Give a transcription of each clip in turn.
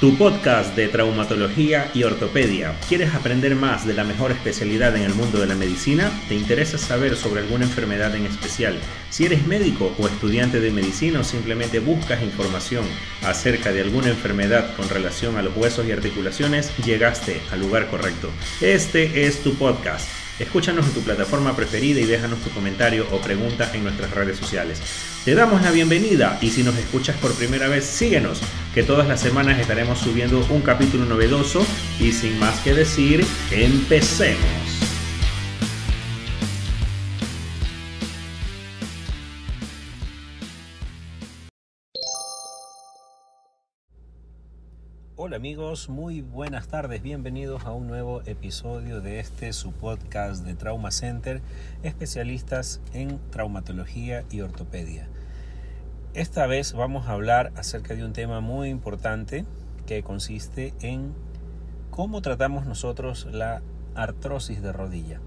tu podcast de traumatología y ortopedia. ¿Quieres aprender más de la mejor especialidad en el mundo de la medicina? ¿Te interesa saber sobre alguna enfermedad en especial? Si eres médico o estudiante de medicina o simplemente buscas información acerca de alguna enfermedad con relación a los huesos y articulaciones, llegaste al lugar correcto. Este es tu podcast. Escúchanos en tu plataforma preferida y déjanos tu comentario o pregunta en nuestras redes sociales. Te damos la bienvenida y si nos escuchas por primera vez, síguenos, que todas las semanas estaremos subiendo un capítulo novedoso y sin más que decir, empecemos. Amigos, muy buenas tardes, bienvenidos a un nuevo episodio de este su podcast de Trauma Center, especialistas en traumatología y ortopedia. Esta vez vamos a hablar acerca de un tema muy importante que consiste en cómo tratamos nosotros la artrosis de rodilla.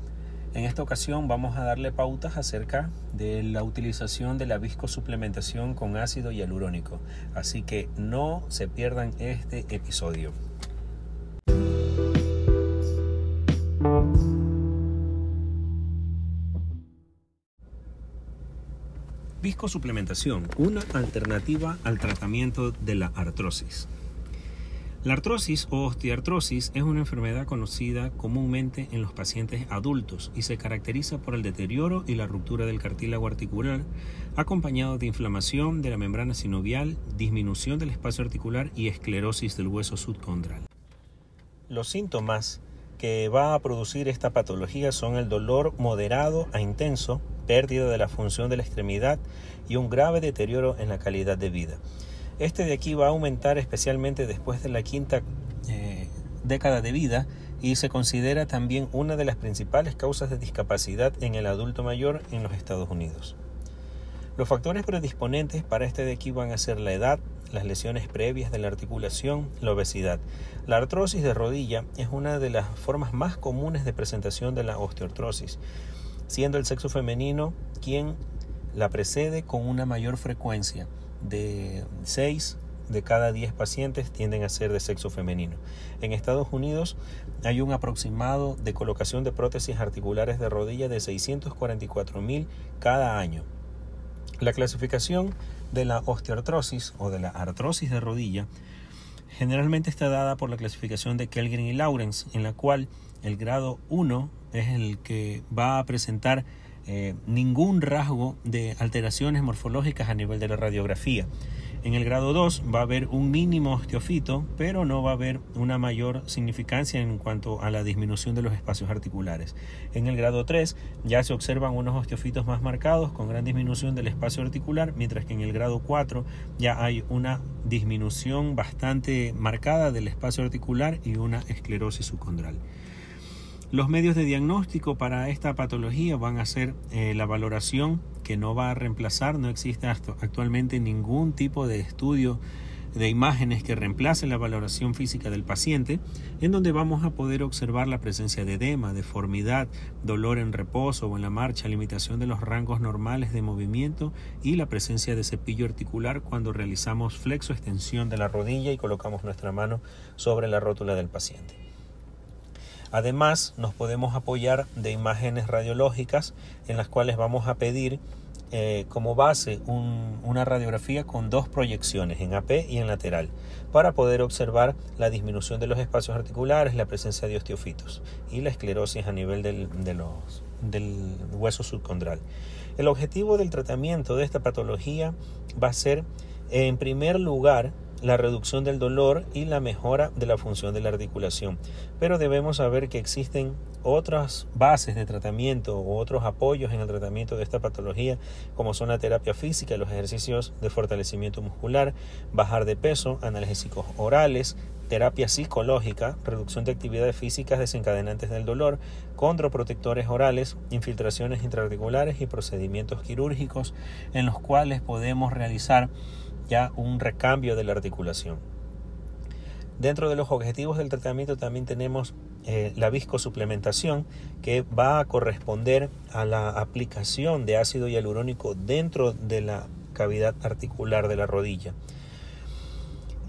En esta ocasión vamos a darle pautas acerca de la utilización de la viscosuplementación con ácido hialurónico, así que no se pierdan este episodio. Viscosuplementación, una alternativa al tratamiento de la artrosis. La artrosis o osteoartrosis es una enfermedad conocida comúnmente en los pacientes adultos y se caracteriza por el deterioro y la ruptura del cartílago articular, acompañado de inflamación de la membrana sinovial, disminución del espacio articular y esclerosis del hueso subcondral. Los síntomas que va a producir esta patología son el dolor moderado a intenso, pérdida de la función de la extremidad y un grave deterioro en la calidad de vida. Este de aquí va a aumentar especialmente después de la quinta eh, década de vida y se considera también una de las principales causas de discapacidad en el adulto mayor en los Estados Unidos. Los factores predisponentes para este de aquí van a ser la edad, las lesiones previas de la articulación, la obesidad. La artrosis de rodilla es una de las formas más comunes de presentación de la osteoartrosis, siendo el sexo femenino quien la precede con una mayor frecuencia de 6 de cada 10 pacientes tienden a ser de sexo femenino. En Estados Unidos hay un aproximado de colocación de prótesis articulares de rodilla de 644 mil cada año. La clasificación de la osteoartrosis o de la artrosis de rodilla generalmente está dada por la clasificación de Kelgren y Lawrence, en la cual el grado 1 es el que va a presentar eh, ningún rasgo de alteraciones morfológicas a nivel de la radiografía. En el grado 2 va a haber un mínimo osteofito, pero no va a haber una mayor significancia en cuanto a la disminución de los espacios articulares. En el grado 3 ya se observan unos osteofitos más marcados con gran disminución del espacio articular, mientras que en el grado 4 ya hay una disminución bastante marcada del espacio articular y una esclerosis subcondral. Los medios de diagnóstico para esta patología van a ser eh, la valoración que no va a reemplazar, no existe actualmente ningún tipo de estudio de imágenes que reemplace la valoración física del paciente, en donde vamos a poder observar la presencia de edema, deformidad, dolor en reposo o en la marcha, limitación de los rangos normales de movimiento y la presencia de cepillo articular cuando realizamos flexo extensión de la rodilla y colocamos nuestra mano sobre la rótula del paciente. Además, nos podemos apoyar de imágenes radiológicas en las cuales vamos a pedir eh, como base una radiografía con dos proyecciones en AP y en lateral para poder observar la disminución de los espacios articulares, la presencia de osteofitos y la esclerosis a nivel del, del hueso subcondral. El objetivo del tratamiento de esta patología va a ser, en primer lugar, la reducción del dolor y la mejora de la función de la articulación. Pero debemos saber que existen otras bases de tratamiento o otros apoyos en el tratamiento de esta patología, como son la terapia física, los ejercicios de fortalecimiento muscular, bajar de peso, analgésicos orales, terapia psicológica, reducción de actividades físicas desencadenantes del dolor, condroprotectores orales, infiltraciones intraarticulares y procedimientos quirúrgicos en los cuales podemos realizar ya un recambio de la articulación. Dentro de los objetivos del tratamiento también tenemos eh, la viscosuplementación que va a corresponder a la aplicación de ácido hialurónico dentro de la cavidad articular de la rodilla.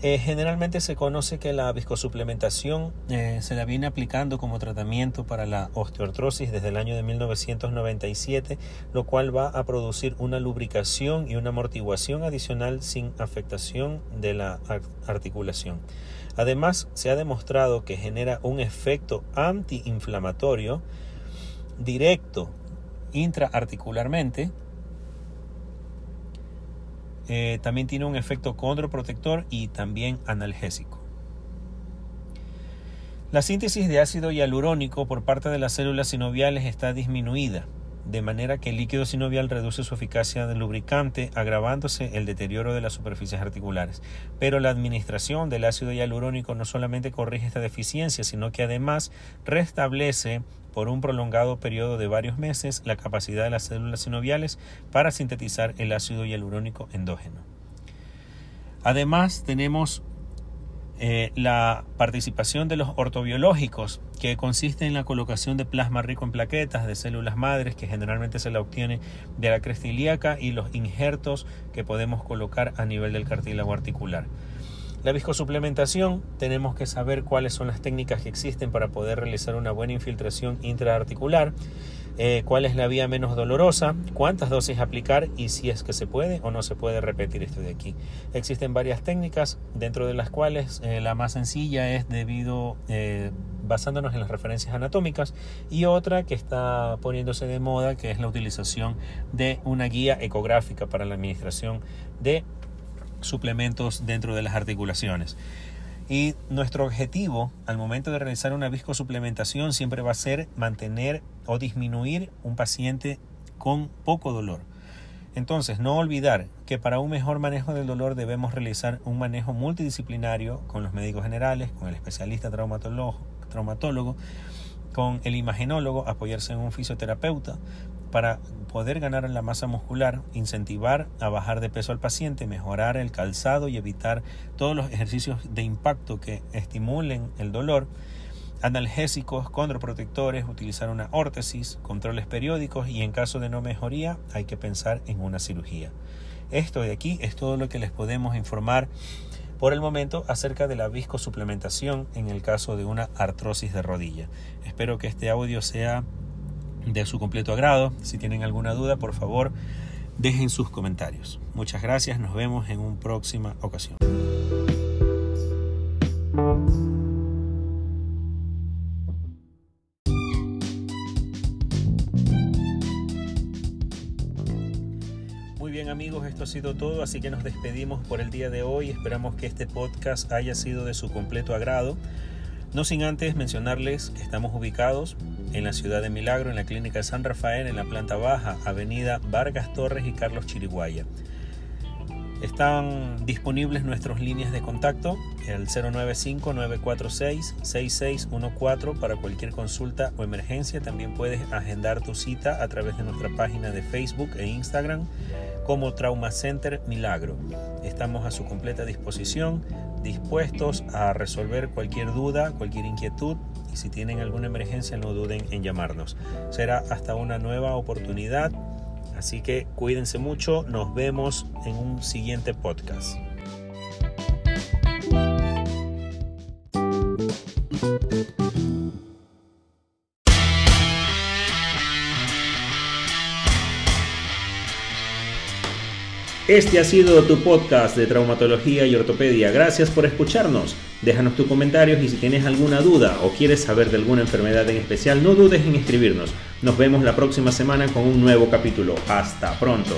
Eh, generalmente se conoce que la viscosuplementación eh, se la viene aplicando como tratamiento para la osteoartrosis desde el año de 1997, lo cual va a producir una lubricación y una amortiguación adicional sin afectación de la articulación. Además, se ha demostrado que genera un efecto antiinflamatorio directo intraarticularmente eh, también tiene un efecto condroprotector y también analgésico. La síntesis de ácido hialurónico por parte de las células sinoviales está disminuida, de manera que el líquido sinovial reduce su eficacia de lubricante, agravándose el deterioro de las superficies articulares. Pero la administración del ácido hialurónico no solamente corrige esta deficiencia, sino que además restablece por un prolongado periodo de varios meses la capacidad de las células sinoviales para sintetizar el ácido hialurónico endógeno. Además, tenemos eh, la participación de los ortobiológicos, que consiste en la colocación de plasma rico en plaquetas de células madres, que generalmente se la obtiene de la cresta ilíaca, y los injertos que podemos colocar a nivel del cartílago articular. La viscosuplementación, tenemos que saber cuáles son las técnicas que existen para poder realizar una buena infiltración intraarticular, eh, cuál es la vía menos dolorosa, cuántas dosis aplicar y si es que se puede o no se puede repetir esto de aquí. Existen varias técnicas, dentro de las cuales eh, la más sencilla es debido, eh, basándonos en las referencias anatómicas, y otra que está poniéndose de moda, que es la utilización de una guía ecográfica para la administración de suplementos dentro de las articulaciones. Y nuestro objetivo al momento de realizar una viscosuplementación siempre va a ser mantener o disminuir un paciente con poco dolor. Entonces, no olvidar que para un mejor manejo del dolor debemos realizar un manejo multidisciplinario con los médicos generales, con el especialista traumatólogo, traumatólogo con el imagenólogo, apoyarse en un fisioterapeuta, para poder ganar la masa muscular, incentivar a bajar de peso al paciente, mejorar el calzado y evitar todos los ejercicios de impacto que estimulen el dolor, analgésicos, condroprotectores, utilizar una órtesis, controles periódicos y en caso de no mejoría hay que pensar en una cirugía. Esto de aquí es todo lo que les podemos informar por el momento acerca de la viscosuplementación en el caso de una artrosis de rodilla. Espero que este audio sea de su completo agrado. Si tienen alguna duda, por favor, dejen sus comentarios. Muchas gracias, nos vemos en una próxima ocasión. Muy bien amigos, esto ha sido todo, así que nos despedimos por el día de hoy. Esperamos que este podcast haya sido de su completo agrado. No sin antes mencionarles que estamos ubicados en la ciudad de Milagro, en la Clínica San Rafael, en la planta baja, Avenida Vargas Torres y Carlos Chiriguaya. Están disponibles nuestras líneas de contacto, el 095-946-6614 para cualquier consulta o emergencia. También puedes agendar tu cita a través de nuestra página de Facebook e Instagram como Trauma Center Milagro. Estamos a su completa disposición, dispuestos a resolver cualquier duda, cualquier inquietud y si tienen alguna emergencia no duden en llamarnos. Será hasta una nueva oportunidad, así que cuídense mucho, nos vemos en un siguiente podcast. Este ha sido tu podcast de traumatología y ortopedia. Gracias por escucharnos. Déjanos tus comentarios y si tienes alguna duda o quieres saber de alguna enfermedad en especial, no dudes en escribirnos. Nos vemos la próxima semana con un nuevo capítulo. Hasta pronto.